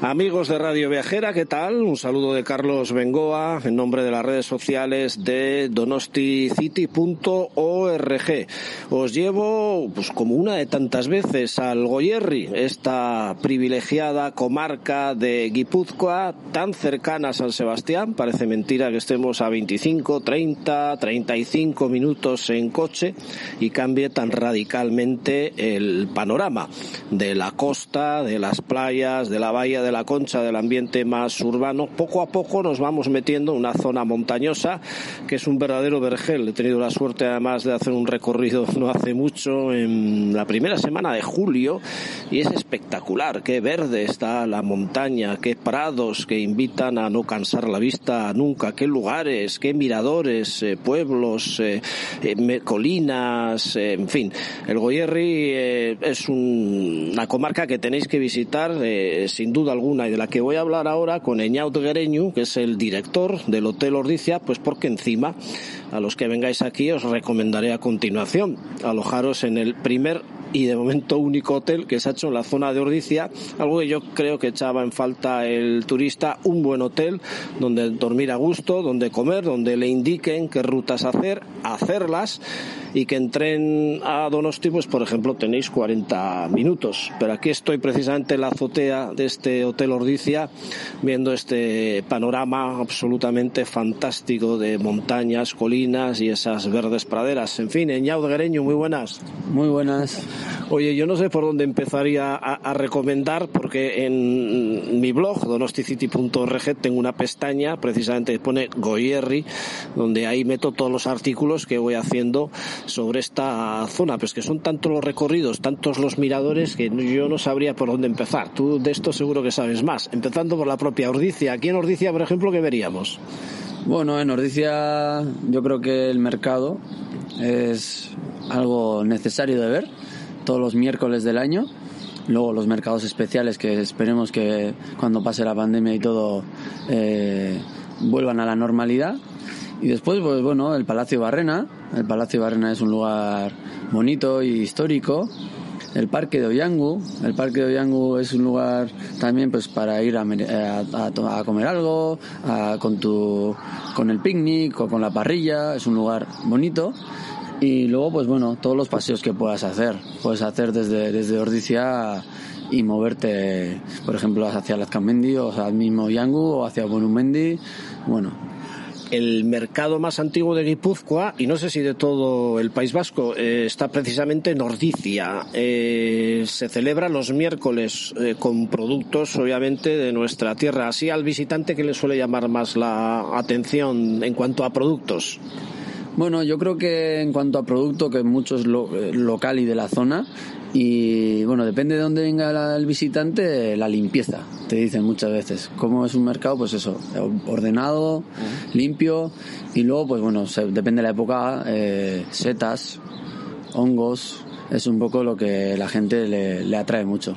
Amigos de Radio Viajera, ¿qué tal? Un saludo de Carlos Bengoa en nombre de las redes sociales de donosticity.org. Os llevo, pues como una de tantas veces, al Goyerri, esta privilegiada comarca de Guipúzcoa, tan cercana a San Sebastián. Parece mentira que estemos a 25, 30, 35 minutos en coche y cambie tan radicalmente el panorama de la costa, de las playas, de la bahía de la concha del ambiente más urbano, poco a poco nos vamos metiendo en una zona montañosa que es un verdadero vergel. He tenido la suerte además de hacer un recorrido no hace mucho en la primera semana de julio y es espectacular. Qué verde está la montaña, qué prados que invitan a no cansar la vista nunca, qué lugares, qué miradores, eh, pueblos, eh, eh, colinas, en fin. El Goyerri es una comarca que tenéis que visitar sin duda alguna y de la que voy a hablar ahora con Eñaut Guereñu, que es el director del Hotel Ordicia, pues porque encima a los que vengáis aquí os recomendaré a continuación. Alojaros en el primer y de momento único hotel que se ha hecho en la zona de Ordicia, algo que yo creo que echaba en falta el turista, un buen hotel donde dormir a gusto, donde comer, donde le indiquen qué rutas hacer, hacerlas y que entren a Donosti, pues por ejemplo tenéis 40 minutos. Pero aquí estoy precisamente en la azotea de este Hotel Ordicia, viendo este panorama absolutamente fantástico de montañas, colinas y esas verdes praderas. En fin, Eñau de Guereño, muy buenas. Muy buenas. Oye, yo no sé por dónde empezaría a, recomendar, porque en mi blog, donosticity.org, tengo una pestaña precisamente pone Goyerri, donde ahí meto todos los artículos que voy haciendo sobre esta zona, pues que son tantos los recorridos, tantos los miradores, que yo no sabría por dónde empezar. Tú de esto seguro que sabes más. Empezando por la propia Ordicia. Aquí en Ordicia, por ejemplo, ¿qué veríamos? Bueno, en Ordicia yo creo que el mercado es algo necesario de ver todos los miércoles del año. Luego los mercados especiales que esperemos que cuando pase la pandemia y todo eh, vuelvan a la normalidad. Y después, pues bueno, el Palacio Barrena. El Palacio Barrena es un lugar bonito y histórico. El Parque de Oyangu. El Parque de Oyangu es un lugar también pues para ir a, a, comer algo, con, tu, con el picnic o con la parrilla. Es un lugar bonito. Y luego, pues bueno, todos los paseos que puedas hacer. Puedes hacer desde, desde Ordicia y moverte, por ejemplo, hacia Lazcamendi o hacia el mismo o hacia Bonumendi. Bueno, el mercado más antiguo de Guipúzcoa, y no sé si de todo el País Vasco, eh, está precisamente en Ordicia. Eh, se celebra los miércoles eh, con productos, obviamente, de nuestra tierra. Así al visitante que le suele llamar más la atención en cuanto a productos. Bueno, yo creo que en cuanto a producto, que mucho es local y de la zona, y bueno, depende de dónde venga el visitante, la limpieza, te dicen muchas veces. Como es un mercado, pues eso, ordenado, limpio, y luego, pues bueno, depende de la época, eh, setas, hongos, es un poco lo que la gente le, le atrae mucho.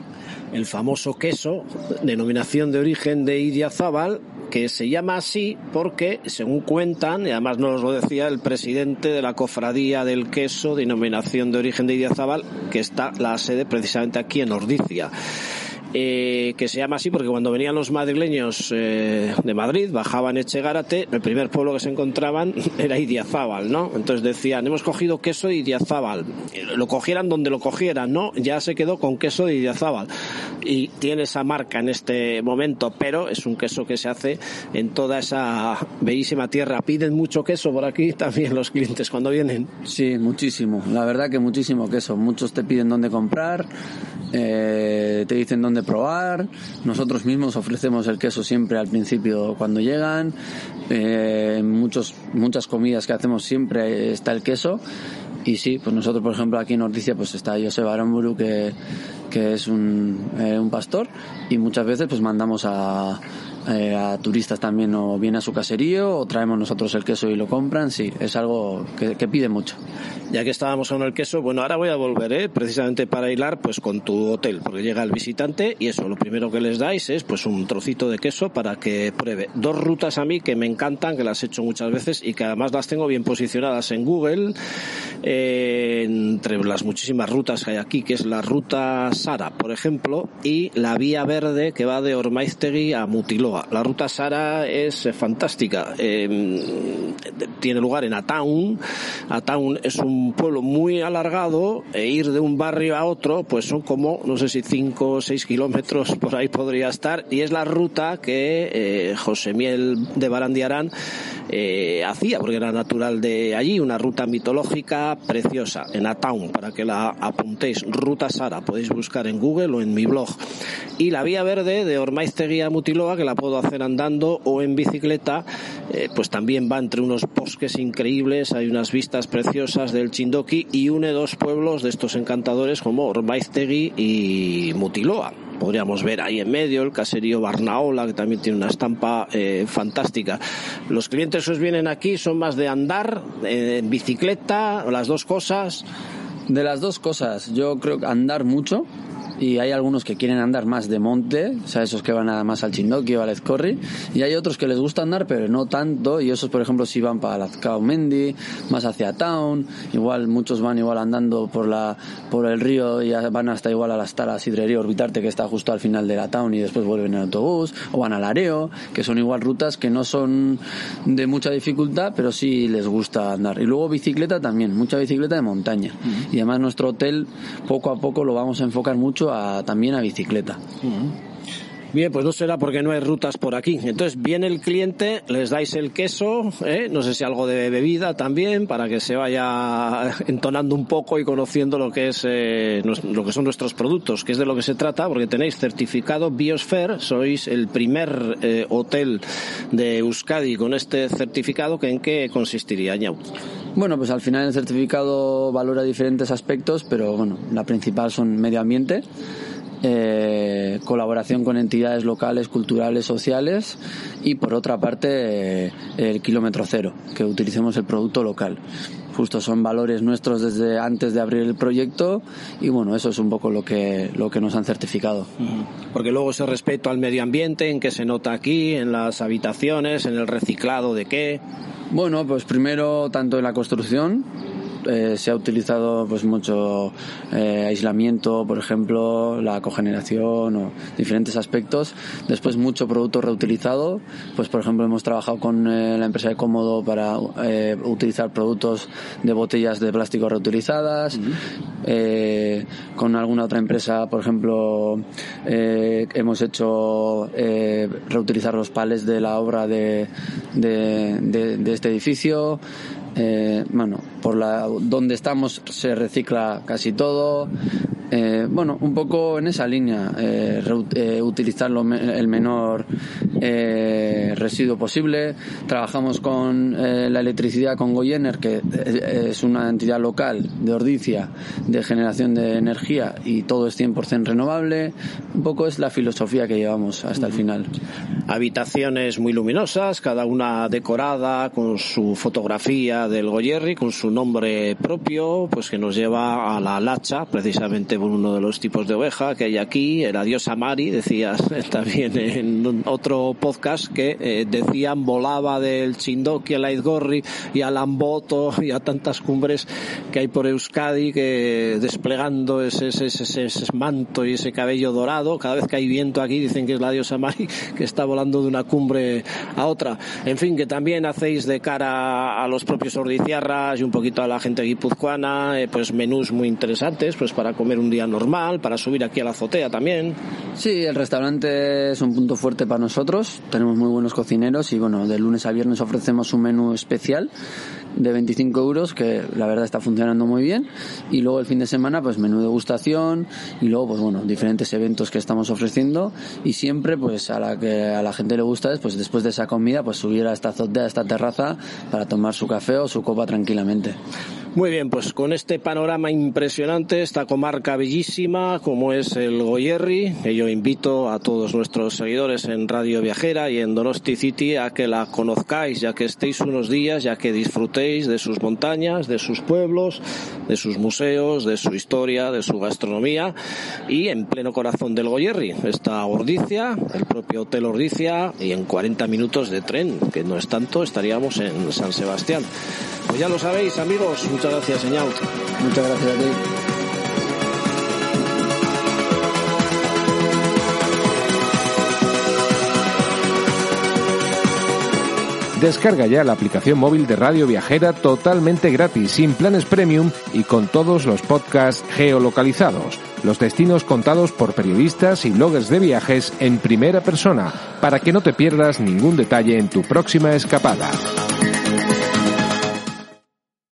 El famoso queso, denominación de origen de Idiazábal, que se llama así porque, según cuentan, y además nos lo decía el presidente de la cofradía del queso, denominación de origen de Idiazabal, que está la sede precisamente aquí en Ordicia. Eh, que se llama así porque cuando venían los madrileños eh, de Madrid, bajaban Echegárate, el primer pueblo que se encontraban era Idiazábal, ¿no? Entonces decían, hemos cogido queso de Idiazábal. Lo cogieran donde lo cogieran, ¿no? Ya se quedó con queso de Idiazábal. Y tiene esa marca en este momento, pero es un queso que se hace en toda esa bellísima tierra. Piden mucho queso por aquí también los clientes cuando vienen. Sí, muchísimo. La verdad que muchísimo queso. Muchos te piden dónde comprar eh, te dicen dónde probar, nosotros mismos ofrecemos el queso siempre al principio cuando llegan, eh, muchos, muchas comidas que hacemos siempre está el queso. Y sí, pues nosotros por ejemplo aquí en Orticia pues está José Aramburu que, que es un, eh, un pastor. Y muchas veces pues mandamos a eh, a turistas también o viene a su caserío o traemos nosotros el queso y lo compran, sí, es algo que, pide mucho. Ya que estábamos con el queso, bueno, ahora voy a volver, ¿eh? precisamente para hilar pues con tu hotel, porque llega el visitante y eso, lo primero que les dais es pues un trocito de queso para que pruebe. Dos rutas a mí que me encantan, que las he hecho muchas veces y que además las tengo bien posicionadas en Google, eh, entre las muchísimas rutas que hay aquí, que es la ruta Sara, por ejemplo, y la vía verde que va de Ormaiztegui a Mutiló la ruta Sara es eh, fantástica. Em, tiene lugar en Ataun. Ataun es un pueblo muy alargado e ir de un barrio a otro, pues son como, no sé si 5 o 6 kilómetros por ahí podría estar. Y es la ruta que eh, José Miel de Barandiarán eh, hacía, porque era natural de allí, una ruta mitológica preciosa en Ataun, para que la apuntéis. Ruta Sara, podéis buscar en Google o en mi blog. Y la vía verde de Ormaiztegui a Mutiloa, que la puedo hacer andando o en bicicleta, eh, pues también va entre unos bosques increíbles, hay unas vistas preciosas del Chindoki y une dos pueblos de estos encantadores como Ormaiztegui y Mutiloa podríamos ver ahí en medio el caserío Barnaola, que también tiene una estampa eh, fantástica. Los clientes que os vienen aquí son más de andar, eh, en bicicleta, las dos cosas. De las dos cosas, yo creo que andar mucho, y hay algunos que quieren andar más de monte, o sea, esos que van nada más al Chindoki o al Ezcorri, y hay otros que les gusta andar, pero no tanto, y esos, por ejemplo, si van para Mendi, más hacia Town, igual muchos van igual andando por la por el río y van hasta igual a la Stara Sidrería Orbitarte, que está justo al final de la Town, y después vuelven en autobús, o van al Areo, que son igual rutas que no son de mucha dificultad, pero sí les gusta andar. Y luego bicicleta también, mucha bicicleta de montaña. Y además nuestro hotel poco a poco lo vamos a enfocar mucho también a bicicleta. Bien, pues no será porque no hay rutas por aquí. Entonces viene el cliente, les dais el queso, ¿eh? no sé si algo de bebida también, para que se vaya entonando un poco y conociendo lo que es eh, lo que son nuestros productos, que es de lo que se trata, porque tenéis certificado Biosphere, sois el primer eh, hotel de Euskadi con este certificado, que en qué consistiría. Bueno, pues al final el certificado valora diferentes aspectos, pero bueno, la principal son medio ambiente eh, colaboración con entidades locales, culturales, sociales y por otra parte eh, el kilómetro cero, que utilicemos el producto local. Justo son valores nuestros desde antes de abrir el proyecto y bueno, eso es un poco lo que, lo que nos han certificado. Porque luego ese respeto al medio ambiente, ¿en que se nota aquí? ¿En las habitaciones? ¿En el reciclado de qué? Bueno, pues primero tanto en la construcción, eh, se ha utilizado pues mucho eh, aislamiento, por ejemplo, la cogeneración o diferentes aspectos. Después mucho producto reutilizado, pues por ejemplo hemos trabajado con eh, la empresa de Cómodo para utilizar productos de botellas de plástico reutilizadas, con alguna otra empresa, por ejemplo, hemos hecho reutilizar los pales de la obra de, de este edificio. Eh, bueno, por la donde estamos se recicla casi todo. Eh, bueno, un poco en esa línea, eh, eh utilizar el menor eh, residuo posible. Trabajamos con la electricidad con Goyener, que es una entidad local de Ordicia de generación de energía y todo es 100% renovable. Un poco es la filosofía que llevamos hasta el final. Habitaciones muy luminosas, cada una decorada con su fotografía del Goyerri, con su nombre propio, pues que nos lleva a la lacha, precisamente por uno de los tipos de oveja que hay aquí, la diosa Mari, decías también en otro podcast que eh, decían volaba del Chindoki a la Izgorri y a Lamboto y a tantas cumbres que hay por Euskadi que desplegando ese, ese, ese, ese, manto y ese cabello dorado, cada vez que hay viento aquí dicen que es la diosa Mari que está volando de una cumbre a otra. En fin, que también hacéis de cara a los propios ordiciarras y un poquito a la gente guipuzcoana, eh, pues menús muy interesantes, pues para comer un día normal, para subir aquí a la azotea también. Sí, el restaurante es un punto fuerte para nosotros. Tenemos muy buenos cocineros y bueno, de lunes a viernes ofrecemos un menú especial de 25 euros que la verdad está funcionando muy bien. Y luego el fin de semana pues menú de gustación y luego pues bueno diferentes eventos que estamos ofreciendo. Y siempre pues a la que a la gente le gusta es pues después de esa comida pues subir a esta azotea a esta terraza para tomar su café o su copa tranquilamente muy bien, pues con este panorama impresionante, esta comarca bellísima como es el Goyerri, que yo invito a todos nuestros seguidores en Radio Viajera y en Donosti City a que la conozcáis, ya que estéis unos días, ya que disfrutéis de sus montañas, de sus pueblos, de sus museos, de su historia, de su gastronomía y en pleno corazón del Goyerri está Ordicia, el propio Hotel Ordicia y en 40 minutos de tren, que no es tanto, estaríamos en San Sebastián. Pues ya lo sabéis, amigos. Muchas gracias, señor. Muchas gracias a ti. Descarga ya la aplicación móvil de Radio Viajera totalmente gratis, sin planes premium y con todos los podcasts geolocalizados, los destinos contados por periodistas y bloggers de viajes en primera persona, para que no te pierdas ningún detalle en tu próxima escapada.